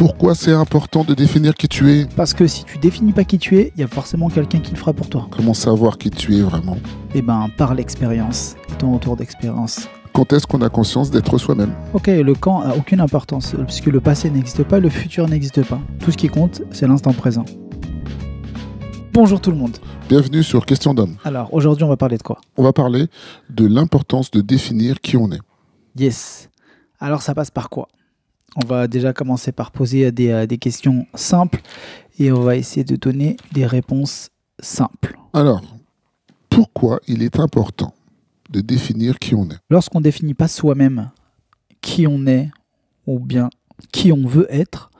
Pourquoi c'est important de définir qui tu es Parce que si tu définis pas qui tu es, il y a forcément quelqu'un qui le fera pour toi. Comment savoir qui tu es vraiment Eh ben, par l'expérience, et ton retour d'expérience. Quand est-ce qu'on a conscience d'être soi-même Ok, le quand a aucune importance, puisque le passé n'existe pas, le futur n'existe pas. Tout ce qui compte, c'est l'instant présent. Bonjour tout le monde. Bienvenue sur Question d'homme. Alors, aujourd'hui, on va parler de quoi? On va parler de l'importance de définir qui on est. Yes. Alors, ça passe par quoi? On va déjà commencer par poser des, euh, des questions simples et on va essayer de donner des réponses simples. Alors, pourquoi il est important de définir qui on est? Lorsqu'on définit pas soi-même qui on est ou bien qui on veut être,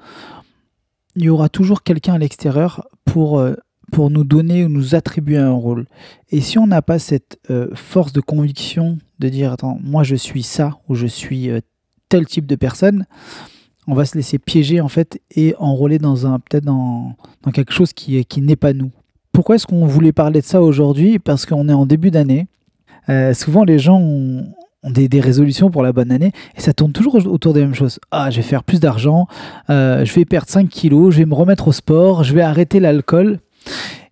il y aura toujours quelqu'un à l'extérieur pour, euh, pour nous donner ou nous attribuer un rôle. Et si on n'a pas cette euh, force de conviction de dire attends, moi je suis ça ou je suis euh, tel type de personne, on va se laisser piéger en fait et enrôler dans un peut-être dans, quelque chose qui, qui n'est pas nous. Pourquoi est-ce qu'on voulait parler de ça aujourd'hui? Parce qu'on est en début d'année. Euh, souvent les gens ont, des résolutions pour la bonne année et ça tourne toujours autour des mêmes choses. Ah, je vais faire plus d'argent, euh, je vais perdre 5 kilos, je vais me remettre au sport, je vais arrêter l'alcool.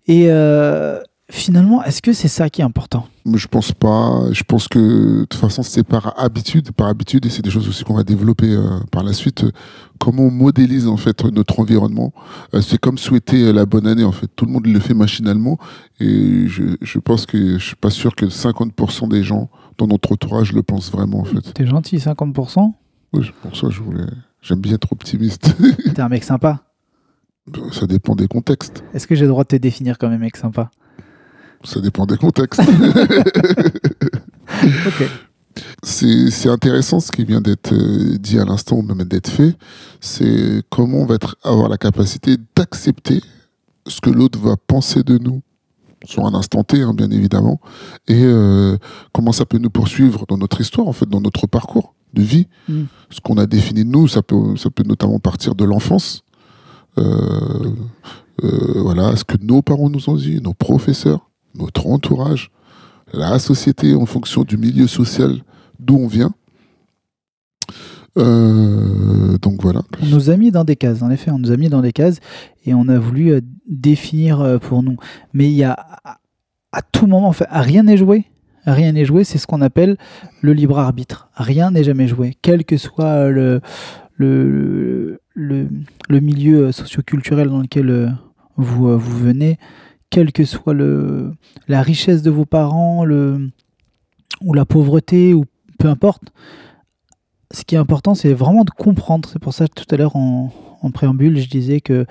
Et euh, finalement, est-ce que c'est ça qui est important? Je pense pas. Je pense que de toute façon, c'est par habitude, par habitude, et c'est des choses aussi qu'on va développer euh, par la suite. euh, comment on modélise en fait notre environnement. Euh, c'est comme souhaiter la bonne année en fait. Tout le monde le fait machinalement, et je, je pense que je suis pas sûr que 50% des gens dans notre entourage le pensent vraiment en fait. T'es gentil, 50% Oui, pour ça, je voulais. J'aime bien être optimiste. T'es un mec sympa? ça dépend des contextes. Est-ce que j'ai le droit de te définir comme un mec sympa? Ça dépend des contextes. Ok. C'est intéressant ce qui vient d'être euh, dit à l'instant, ou même d'être fait. C'est comment on va être, avoir la capacité d'accepter ce que l'autre va penser de nous sur un instant T, hein, bien évidemment, et euh, comment ça peut nous poursuivre dans notre histoire, en fait, dans notre parcours de vie. Mm. Ce qu'on a défini de nous, ça peut, ça peut notamment partir de l'enfance. Euh, euh, voilà, ce que nos parents nous ont dit, nos professeurs, notre entourage, la société en fonction du milieu social d'où on vient. Euh, donc voilà. On nous a mis dans des cases, en effet, on nous a mis dans des cases et on a voulu euh, définir euh, pour nous. Mais il y a à- tout moment, enfin, rien n'est joué. Rien n'est joué, c'est ce qu'on appelle le libre arbitre. Rien n'est jamais joué, quel que soit le, le, le, le milieu socioculturel dans lequel vous, vous venez, quelle que soit la richesse de vos parents, ou la pauvreté, ou peu importe. Ce qui est important, c'est vraiment de comprendre. C'est pour ça que tout à l'heure, en, préambule, je disais que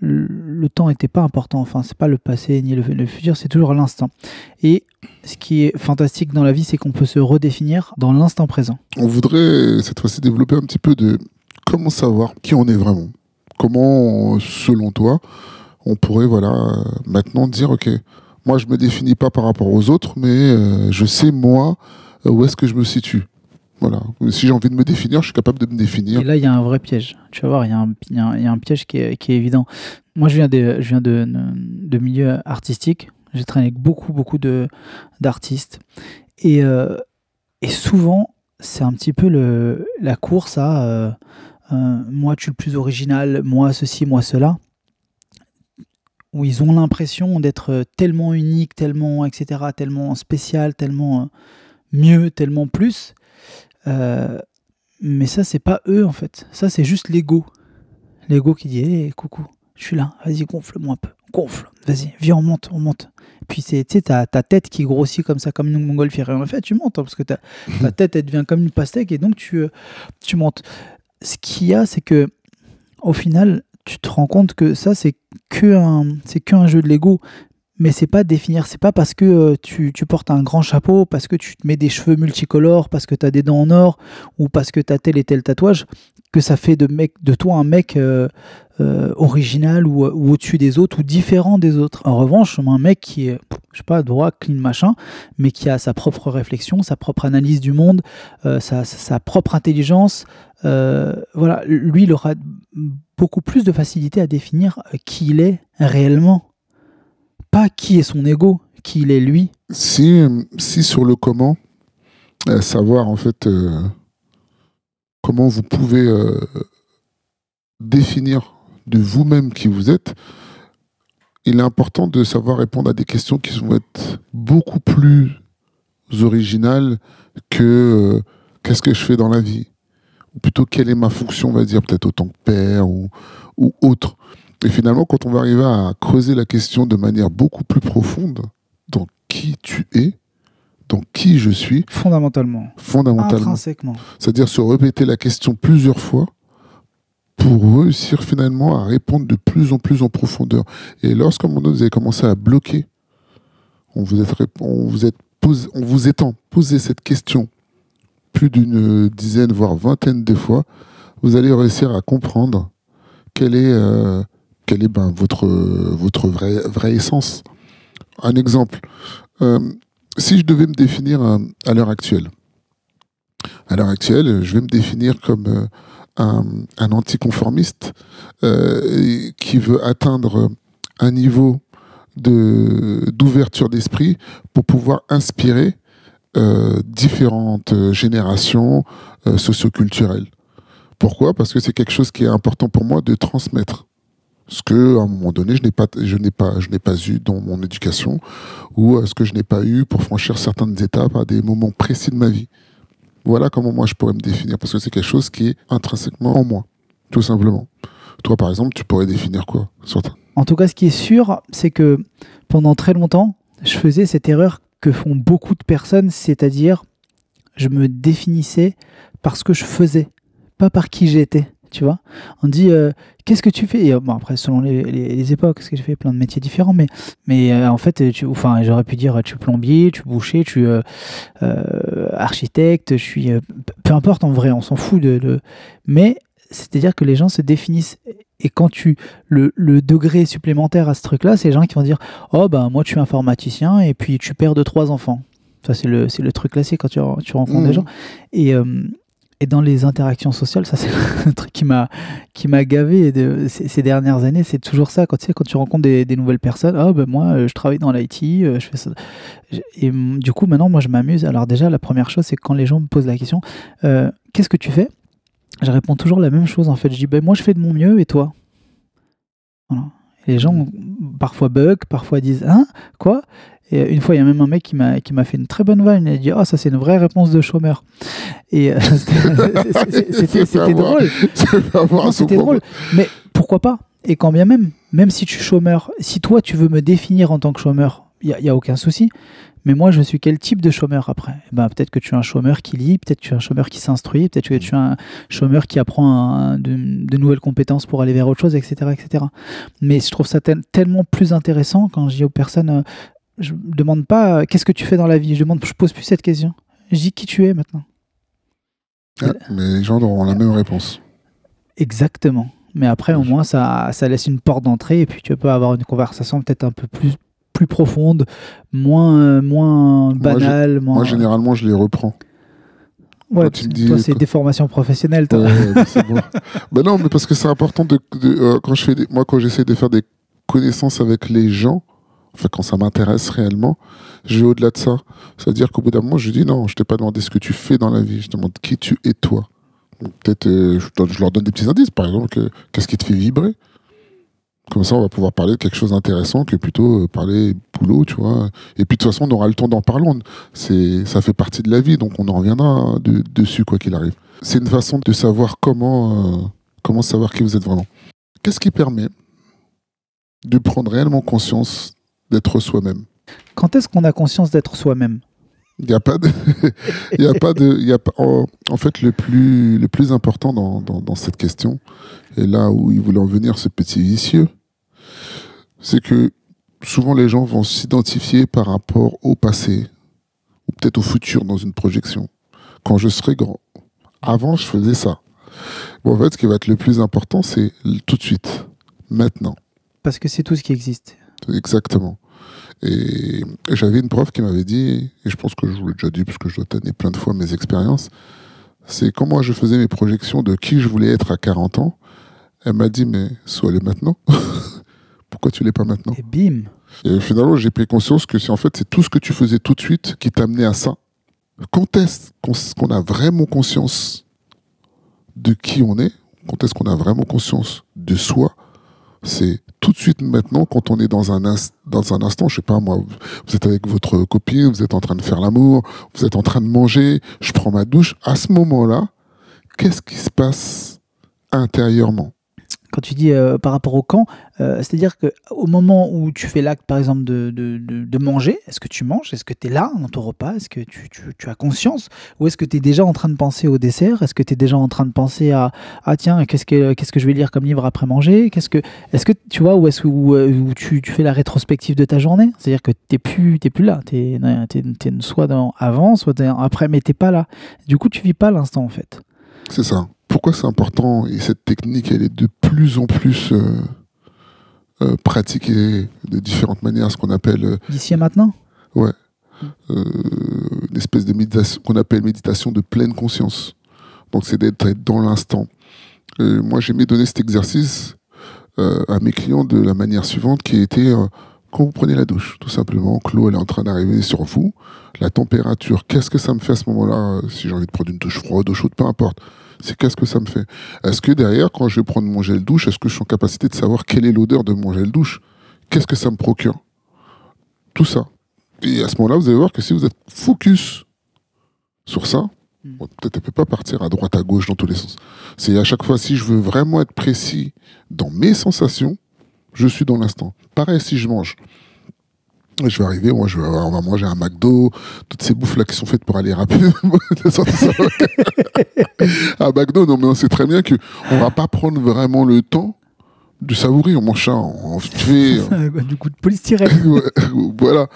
le, temps n'était pas important. Enfin, c'est pas le passé ni le futur, c'est toujours l'instant. Et ce qui est fantastique dans la vie, c'est qu'on peut se redéfinir dans l'instant présent. On voudrait cette fois-ci développer un petit peu de comment savoir qui on est vraiment. Comment, selon toi, on pourrait voilà euh, maintenant dire ok, moi je me définis pas par rapport aux autres, mais euh, je sais moi euh, où est-ce que je me situe. Voilà. Si j'ai envie de me définir, je suis capable de me définir. Et là, il y a un vrai piège. Tu vas voir, il y, a un- il y a un- piège qui est, qui est évident. Moi, je viens de, je viens de, de milieu artistique. J'ai traîné avec beaucoup, beaucoup de, d'artistes. Et, et souvent, c'est un petit peu le, la course à moi, tu es le plus original, moi, ceci, moi, cela. Où ils ont l'impression d'être tellement unique, tellement, etc., tellement spécial, tellement euh, mieux, tellement plus. Euh, mais ça, c'est pas eux en fait. Ça, c'est juste l'ego. L'ego qui dit Hé, coucou, je suis là, vas-y, gonfle-moi un peu. Gonfle, vas-y, viens, on monte, on monte. Puis tu sais, ta, tête qui grossit comme ça, comme une montgolfière. En fait, tu montes, hein, parce que ta, tête, elle devient comme une pastèque, et donc tu, euh, tu montes. Ce qu'il y a, c'est que, au final, tu te rends compte que ça, c'est c'est qu'un jeu de l'ego. Mais c'est pas définir, c'est pas parce que euh, tu, portes un grand chapeau, parce que tu te mets des cheveux multicolores, parce que tu as des dents en or, ou parce que tu as tel et tel tatouage, que ça fait de, toi un mec euh, euh, original ou, au-dessus des autres, ou différent des autres. En revanche, un mec qui est, je sais pas, droit, clean, machin, mais qui a sa propre réflexion, sa propre analyse du monde, sa, sa- propre intelligence, voilà, lui, il aura beaucoup plus de facilité à définir qui il est réellement. Pas qui est son ego, qui il est lui. Si, si sur le comment, euh, savoir en fait euh, comment vous pouvez euh, définir de vous-même qui vous êtes, il est important de savoir répondre à des questions qui vont être beaucoup plus originales que qu'est-ce que je fais dans la vie Ou plutôt quelle est ma fonction, on va dire, peut-être autant que père ou, ou autre. Et finalement, quand on va arriver à creuser la question de manière beaucoup plus profonde, dans qui tu es, dans qui je suis, Fondamentalement. fondamentalement, Intrinsèquement. c'est-à-dire se répéter la question plusieurs fois pour réussir finalement à répondre de plus en plus en profondeur. Et moment donné, vous avez commencé à bloquer, on vous, rép- on vous, posé, on vous étant posé cette question plus d'une dizaine, voire vingtaine de fois, vous allez réussir à comprendre quelle est, euh, quelle est ben, votre, votre vraie, vraie essence. Un exemple, euh, si je devais me définir euh, à l'heure actuelle, à l'heure actuelle, je vais me définir comme euh, un, anticonformiste qui veut atteindre un niveau d'ouverture d'esprit pour pouvoir inspirer différentes générations socioculturelles. Pourquoi? Parce que c'est quelque chose qui est important pour moi de transmettre. Ce que, à un moment donné, je n'ai pas, je n'ai pas, je n'ai pas eu dans mon éducation, ou euh, ce que je n'ai pas eu pour franchir certaines étapes à des moments précis de ma vie. Voilà comment moi je pourrais me définir, parce que c'est quelque chose qui est intrinsèquement en moi, tout simplement. Toi, par exemple, tu pourrais définir quoi sur ta- En tout cas, ce qui est sûr, c'est que pendant très longtemps, je faisais cette erreur que font beaucoup de personnes, c'est-à-dire je me définissais par ce que je faisais, pas par qui j'étais. Tu vois, on dit euh, qu'est-ce que tu fais? Et, euh, bon, après, selon les, les- les époques, parce que j'ai fait plein de métiers différents, mais, mais euh, en fait, tu, enfin, j'aurais pu dire tu es plombier, tu es boucher, tu es euh, architecte, je suis. peu importe en vrai, on s'en fout de. de- Mais c'est-à-dire que les gens se définissent. Et quand tu. Le, le degré supplémentaire à ce truc-là, c'est les gens qui vont dire Oh, ben moi, tu es informaticien et puis tu perds de trois enfants. Ça, c'est le, c'est le truc classique quand tu, tu rencontres des gens. Et, et dans les interactions sociales, ça, c'est un truc qui m'a, qui m'a gavé de, ces, ces dernières années. C'est toujours ça. Quand tu, sais, quand tu rencontres des, des nouvelles personnes, oh, ben moi, euh, je travaille dans l'IT, euh, je fais ça. Et hum, du coup, maintenant, moi, je m'amuse. Alors, déjà, la première chose, c'est quand les gens me posent la question euh, Qu'est-ce que tu fais? Je réponds toujours la même chose. En fait, je dis ben, Moi, je fais de mon mieux et toi? Voilà. Et les gens, parfois, bug, parfois disent Hein? Quoi? Et euh, une fois, il y a même un mec qui m'a qui m'a fait une très bonne vanne. Il a dit, oh, ça c'est une vraie réponse de chômeur. Et euh, c'était- drôle. C'était drôle. Mais pourquoi pas? Et quand bien même, même si tu es chômeur, si toi tu veux me définir en tant que chômeur, il n'y a, aucun souci. Mais moi, je suis quel type de chômeur après? Eh ben, Peut-être que tu es un chômeur qui lit, peut-être que tu es un chômeur qui s'instruit, peut-être que tu es un chômeur qui apprend un- de, de nouvelles compétences pour aller vers autre chose, etc. etc. Mais je trouve ça tel- tellement plus intéressant quand je dis aux personnes, euh, je ne demande pas euh, qu'est-ce que tu fais dans la vie, je demande, je pose plus cette question. Je dis qui tu es maintenant. Ah, mais les gens auront la même réponse. Exactement. Mais après, au moins, ça, ça laisse une porte d'entrée et puis tu peux avoir une conversation peut-être un peu plus, plus profonde, moins, euh, moins banale. moins... Moi, généralement, je les reprends. Ouais, quand parce tu me que dis- toi, c'est des formations professionnelles. toi. Ouais, ouais, mais c'est bon. Ben non, mais parce que c'est important de, de- euh, quand je fais des- moi quand j'essaie de faire des connaissances avec les gens, enfin quand ça m'intéresse réellement, je vais au-delà de ça. C'est-à-dire qu'au bout d'un moment, je dis non, je t'ai pas demandé ce que tu fais dans la vie, je te demande qui tu es toi. Peut-être euh, je, leur donne des petits indices, par exemple, que- qu'est-ce qui te fait vibrer? Comme ça, on va pouvoir parler de quelque chose d'intéressant que plutôt euh, parler boulot, tu vois. Et puis de toute façon, on aura le temps d'en parler. Ça fait partie de la vie, donc on en reviendra de- dessus quoi qu'il arrive. C'est une façon de savoir comment, euh, comment savoir qui vous êtes vraiment. Qu'est-ce qui permet de prendre réellement conscience d'être soi-même Quand est-ce qu'on a conscience d'être soi-même? Il n'y a pas de, il y a pas de, il y a pas, en, en fait, le plus, le plus important dans, dans, dans cette question, et là où il voulait en venir, ce petit vicieux, c'est que souvent les gens vont s'identifier par rapport au passé, ou peut-être au futur dans une projection. Quand je serai grand. Avant, je faisais ça. Bon, en fait, ce qui va être le plus important, c'est tout de suite, maintenant. Parce que c'est tout ce qui existe. Exactement. Et j'avais une prof qui m'avait dit, et je pense que je vous l'ai déjà dit, parce que je dois tanner plein de fois mes expériences, c'est quand moi je faisais mes projections de qui je voulais être à 40 ans, elle m'a dit, mais sois-le maintenant. Pourquoi tu l'es pas maintenant? Et bim Et finalement, j'ai pris conscience que c'est en fait, c'est tout ce que tu faisais tout de suite qui t'amenait à ça. Quand est-ce qu'on qu'on a vraiment conscience de qui on est, quand est-ce qu'on a vraiment conscience de soi? C'est tout de suite maintenant, quand on est dans un, dans un instant, je sais pas moi, vous êtes avec votre copine, vous êtes en train de faire l'amour, vous êtes en train de manger, je prends ma douche. À ce moment-là, qu'est-ce qui se passe intérieurement? Quand tu dis euh, par rapport au camp, euh, c'est-à-dire qu'au moment où tu fais l'acte, par exemple, de, de, de, manger, est-ce que tu manges? Est-ce que tu es là dans ton repas? Est-ce que tu, tu, as conscience? Ou est-ce que tu es déjà en train de penser au dessert? Est-ce que tu es déjà en train de penser à Ah tiens, qu'est-ce que, qu'est-ce que je vais lire comme livre après manger? Qu'est-ce que, Est-ce que tu vois, où, est-ce, où, euh, où tu, tu, fais la rétrospective de ta journée? C'est-à-dire que tu n'es plus, plus là. Tu es, soit dans avant, soit après, mais tu pas là. Du coup, tu vis pas l'instant en fait. C'est ça pourquoi c'est important et cette technique elle est de plus en plus euh, euh, pratiquée de différentes manières, ce qu'on appelle euh, d'ici à maintenant? Ouais, une espèce de méditation qu'on appelle méditation de pleine conscience. Donc c'est d'être dans l'instant. moi j'aimais donner cet exercice à mes clients de la manière suivante qui était quand vous prenez la douche, tout simplement, l'eau elle est en train d'arriver sur vous, la température, qu'est-ce que ça me fait à ce moment-là Si j'ai envie de prendre une douche froide ou chaude, peu importe c'est qu'est-ce que ça me fait? Est-ce que derrière, quand je vais prendre mon gel douche, est-ce que je suis en capacité de savoir quelle est l'odeur de mon gel douche? Qu'est-ce que ça me procure? Tout ça. Et à ce moment-là, vous allez voir que si vous êtes focus sur ça, hmm. peut-être ne peut pas partir à droite, à gauche, dans tous les sens. C'est à chaque fois, si je veux vraiment être précis dans mes sensations, je suis dans l'instant. Pareil si je mange. Je vais arriver, moi, je vais, on va manger un McDo, toutes ces bouffes là qui sont faites pour aller rapide. à McDo, non, mais on sait très bien que on va pas prendre vraiment le temps de savourer. On mange ça, on fait. du coup de polystyrène. voilà.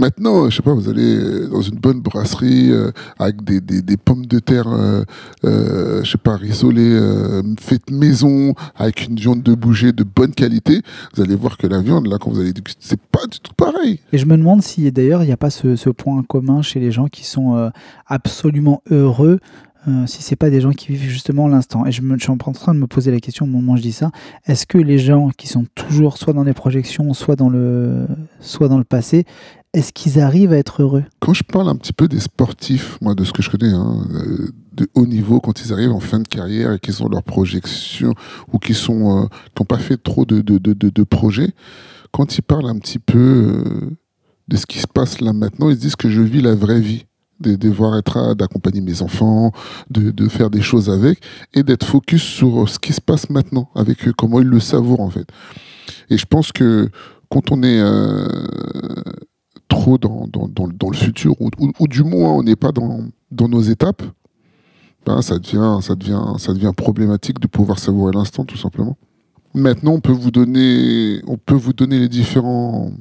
Maintenant, je sais pas, vous allez dans une bonne brasserie euh, avec des, des, pommes de terre, euh, euh, je sais pas, rissolées, euh, faites maison, avec une viande de bouger de bonne qualité. Vous allez voir que la viande, là, quand vous allez déguster, c'est pas du tout pareil. Et je me demande si d'ailleurs il n'y a pas ce, ce, point commun chez les gens qui sont euh, absolument heureux euh, si c'est pas des gens qui vivent justement l'instant. Et je, me, suis en train de me poser la question au moment où je dis ça. Est-ce que les gens qui sont toujours soit dans les projections, soit dans le, soit dans le passé, est-ce qu'ils arrivent à être heureux? Quand je parle un petit peu des sportifs, moi de ce que je connais, hein, euh, de haut niveau, quand ils arrivent en fin de carrière et qu'ils ont leurs projections ou qui sont, euh, n'ont pas fait trop de, de, de, de, projets, quand ils parlent un petit peu de ce qui se passe là maintenant, ils disent que je vis la vraie vie de devoir être d'accompagner mes enfants, de, de, faire des choses avec, et d'être focus sur ce qui se passe maintenant avec eux, comment ils le savourent en fait. Et je pense que quand on est euh, trop dans, dans, dans, le futur, ou, ou, du moins on n'est pas dans, dans nos étapes, ben ça, devient, ça, devient, ça devient problématique de pouvoir savourer l'instant tout simplement. Maintenant, on peut vous donner, on peut vous donner les différents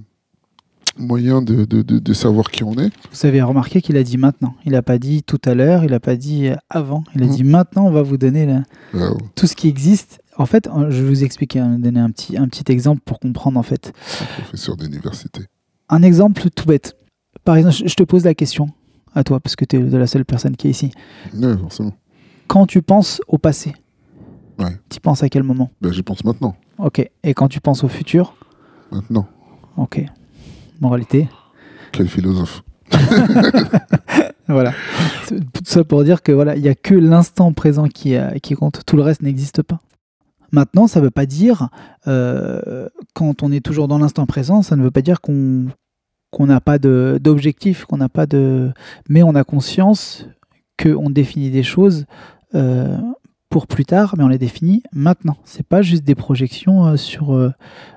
moyen de, de, de, savoir qui on est. Vous avez remarqué qu'il a dit maintenant. Il n'a pas dit tout à l'heure, il n'a pas dit avant. Il a mmh. dit maintenant, on va vous donner ah tout ce qui existe. En fait, je vais vous expliquer, hein, donner un petit, un petit exemple pour comprendre en fait. Un professeur d'université. Un exemple tout bête. Par exemple, je te pose la question à toi, parce que tu es la seule personne qui est ici. Oui, forcément. Quand tu penses au passé, ouais. tu penses à quel moment? Ben, Je pense maintenant. Ok. Et quand tu penses au futur? Maintenant. Ok moralité. Quel philosophe. voilà. Tout ça pour dire que voilà, il n'y a que l'instant présent qui, qui compte, tout le reste n'existe pas. Maintenant, ça ne veut pas dire, euh, quand on est toujours dans l'instant présent, ça ne veut pas dire qu'on n'a pas d'objectif, qu'on n'a pas de... Mais on a conscience qu'on définit des choses euh, pour plus tard, mais on les définit maintenant. C'est pas juste des projections euh, sur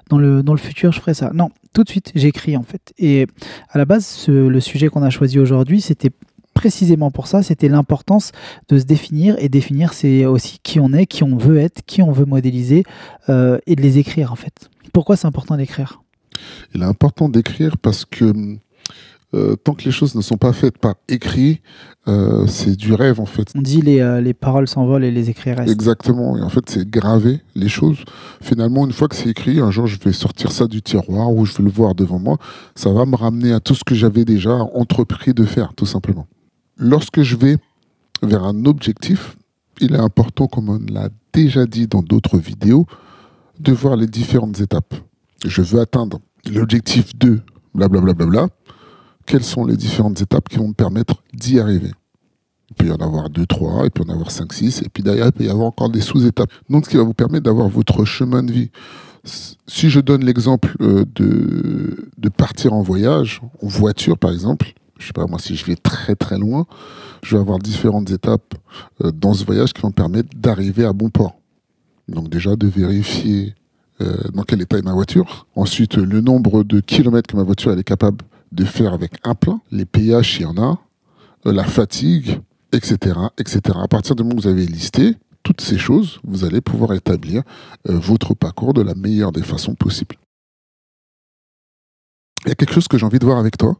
dans le dans le futur je ferai ça. Non, tout de suite j'écris en fait. Et à la base, le sujet qu'on a choisi aujourd'hui, c'était précisément pour ça, c'était l'importance de se définir et définir c'est aussi qui on est, qui on veut être, qui on veut modéliser euh, et de les écrire en fait. Pourquoi c'est important d'écrire? Il est important d'écrire parce que euh, tant que les choses ne sont pas faites par écrit, euh, c'est du rêve en fait. On dit les, euh, les paroles s'envolent et les écrits restent. Exactement. Et en fait, c'est graver les choses. Finalement, une fois que c'est écrit, un jour, je vais sortir ça du tiroir ou je vais le voir devant moi. Ça va me ramener à tout ce que j'avais déjà entrepris de faire, tout simplement. Lorsque je vais vers un objectif, il est important, comme on l'a déjà dit dans d'autres vidéos, de voir les différentes étapes. Je veux atteindre l'objectif 2, blablabla. Bla, bla, bla, quelles sont les différentes étapes qui vont me permettre d'y arriver. Il peut y en avoir deux, trois, il peut y en avoir cinq, six, et puis derrière, il peut y avoir encore des sous-étapes. Donc, ce qui va vous permettre d'avoir votre chemin de vie. Si je donne l'exemple euh, de partir en voyage, en voiture par exemple, je sais pas moi, si je vais très très loin, je vais avoir différentes étapes euh, dans ce voyage qui vont me permettre d'arriver à bon port. Donc déjà de vérifier euh, dans quel état est ma voiture. Ensuite, le nombre de kilomètres que ma voiture elle est capable de faire avec un plein, les péages s'il y en a, la fatigue, etc., etc. À partir du moment où vous avez listé toutes ces choses, vous allez pouvoir établir euh, votre parcours de la meilleure des façons possibles. Il y a quelque chose que j'ai envie de voir avec toi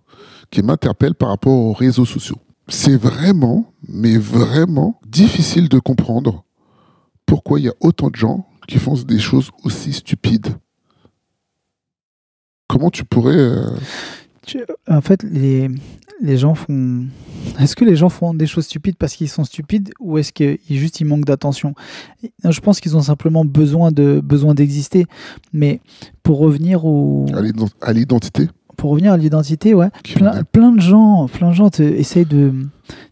qui m'interpelle par rapport aux réseaux sociaux. C'est vraiment, mais vraiment difficile de comprendre pourquoi il y a autant de gens qui font des choses aussi stupides. Comment tu pourrais... Euh, en fait, les, les gens font. Est-ce que les gens font des choses stupides parce qu'ils sont stupides ou est-ce qu'ils juste ils manquent d'attention? Je pense qu'ils ont simplement besoin de besoin d'exister. Mais pour revenir au à l'identité? Pour revenir à l'identité, ouais. Plein, plein, de gens, plein de gens essayent de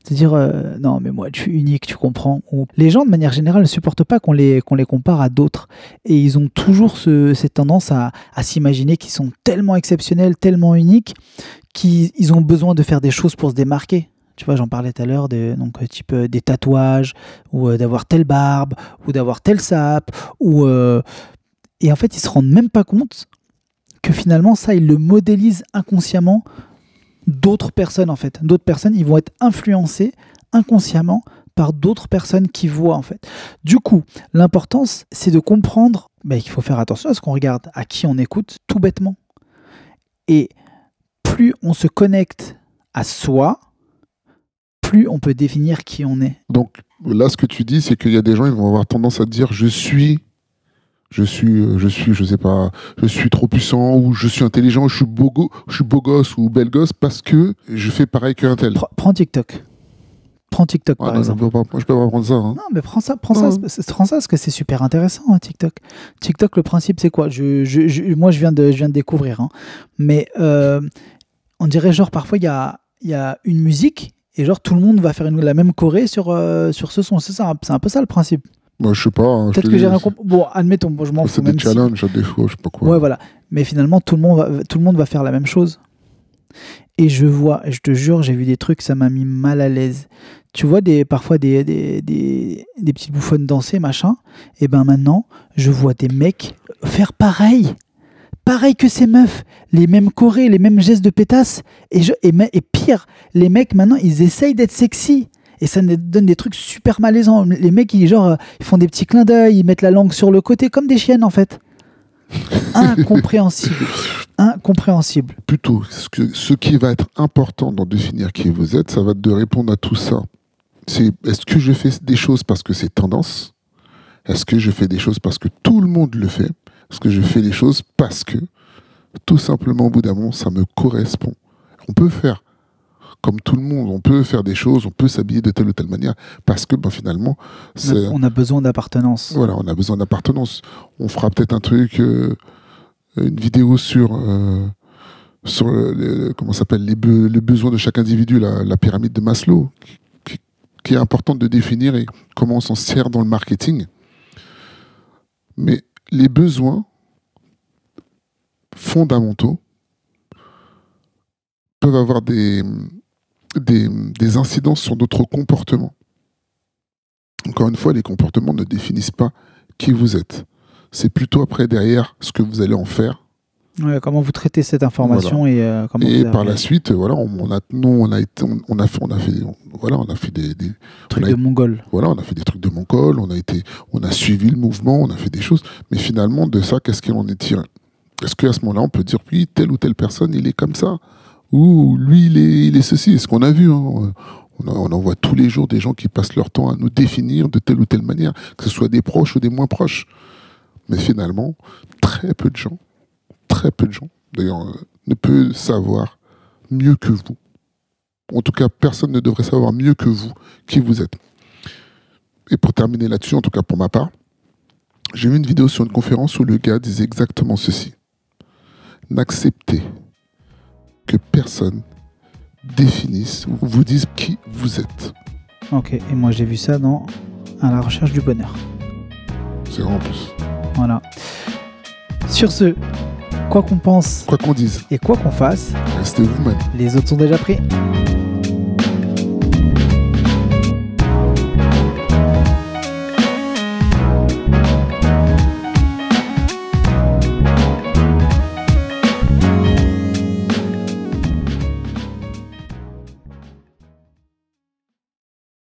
te dire euh, non mais moi tu es unique, tu comprends. les gens de manière générale ne supportent pas qu'on les qu'on les compare à d'autres et ils ont toujours ce, cette tendance à, à s'imaginer qu'ils sont tellement exceptionnels, tellement uniques qu'ils ont besoin de faire des choses pour se démarquer. Tu vois, j'en parlais tout à l'heure, donc euh, type euh, des tatouages, ou euh, d'avoir telle barbe, ou d'avoir tel sap, ou et en fait, ils se rendent même pas compte que finalement, ça, ils le modélisent inconsciemment d'autres personnes en fait. D'autres personnes, ils vont être influencés inconsciemment par d'autres personnes qui voient en fait. Du coup, l'importance, c'est de comprendre bah, qu'il faut faire attention à ce qu'on regarde, à qui on écoute, tout bêtement. Et plus on se connecte à soi, plus on peut définir qui on est. Donc là, ce que tu dis, c'est qu'il y a des gens, ils vont avoir tendance à dire je suis, je suis, je suis, je sais pas, je suis trop puissant ou je suis intelligent, je suis beau, je suis beau gosse ou belle gosse parce que je fais pareil qu'un tel. Prends TikTok. Prends TikTok par exemple. Je peux, pas, je peux pas prendre ça. Hein. Non, mais prends ça, prends, ça, prends ça parce que c'est super intéressant, hein, TikTok. TikTok, le principe, c'est quoi? Je, je, Moi, je viens de, je viens de découvrir. Hein. Mais euh, on dirait genre parfois il y a, y a une musique et genre tout le monde va faire une, la même choré sur, euh, sur ce son. C'est ça, c'est un peu ça le principe. Moi, je sais pas. Hein, Peut-être que j'ai rien compris. Bon, admettons, bon, je m'en fous. C'est des challenges, des fois, je sais pas quoi. Ouais, voilà. Mais finalement, tout le monde va, tout le monde va faire la même chose. Et je vois, je te jure, j'ai vu des trucs, ça m'a mis mal à l'aise. Tu vois des, parfois des, des, des, des petites bouffonnes danser, machin. Et ben maintenant, je vois des mecs faire pareil pareil que ces meufs, les mêmes chorés, les mêmes gestes de pétasse. Et, je, et, et pire, les mecs maintenant, ils essayent d'être sexy. Et ça donne des trucs super malaisants. Les mecs, ils, genre, ils font des petits clins d'œil, ils mettent la langue sur le côté, comme des chiennes en fait. Incompréhensible. Incompréhensible. Plutôt, ce, que, ce qui va être important dans définir qui vous êtes, ça va être de répondre à tout ça. C'est est-ce que je fais des choses parce que c'est tendance? Est-ce que je fais des choses parce que tout le monde le fait? Parce que je fais les choses parce que, tout simplement, au bout d'un moment, ça me correspond? On peut faire comme tout le monde, on peut faire des choses, on peut s'habiller de telle ou telle manière, parce que ben, finalement... On a besoin d'appartenance. Voilà, on a besoin d'appartenance. On fera peut-être un truc, euh, une vidéo sur... Euh, sur comment s'appelle les, besoins de chaque individu, la, pyramide de Maslow, qui, qui, est importante de définir et comment on s'en sert dans le marketing. Mais les besoins fondamentaux peuvent avoir des, des, incidences sur notre comportement. Encore une fois, les comportements ne définissent pas qui vous êtes. C'est plutôt après, derrière, ce que vous allez en faire. Comment vous traitez cette information et euh, comment et par la suite voilà on, a nous on a été on, a fait on a fait voilà on a fait des, trucs de mongol. voilà on a fait des trucs de mongol on a été on a suivi le mouvement on a fait des choses. Mais finalement de ça qu'est-ce qu'il en est tiré? Est-ce qu'à ce moment-là on peut dire oui telle ou telle personne il est comme ça? Ou lui il est il est ceci est-ce qu'on a vu hein on, on en voit tous les jours des gens qui passent leur temps à nous définir de telle ou telle manière que ce soit des proches ou des moins proches mais finalement très peu de gens très peu de gens, d'ailleurs, euh, ne peut savoir mieux que vous. En tout cas, personne ne devrait savoir mieux que vous qui vous êtes. Et pour terminer là-dessus, en tout cas pour ma part, j'ai vu une vidéo sur une conférence où le gars disait exactement ceci. N'acceptez que personne définisse ou vous dise qui vous êtes. Ok, et moi j'ai vu ça dans À la recherche du bonheur. C'est vrai en plus. Voilà. Sur ce, quoi qu'on pense Quoi qu'on dise, et quoi qu'on fasse, restez vous-même. les autres sont déjà pris.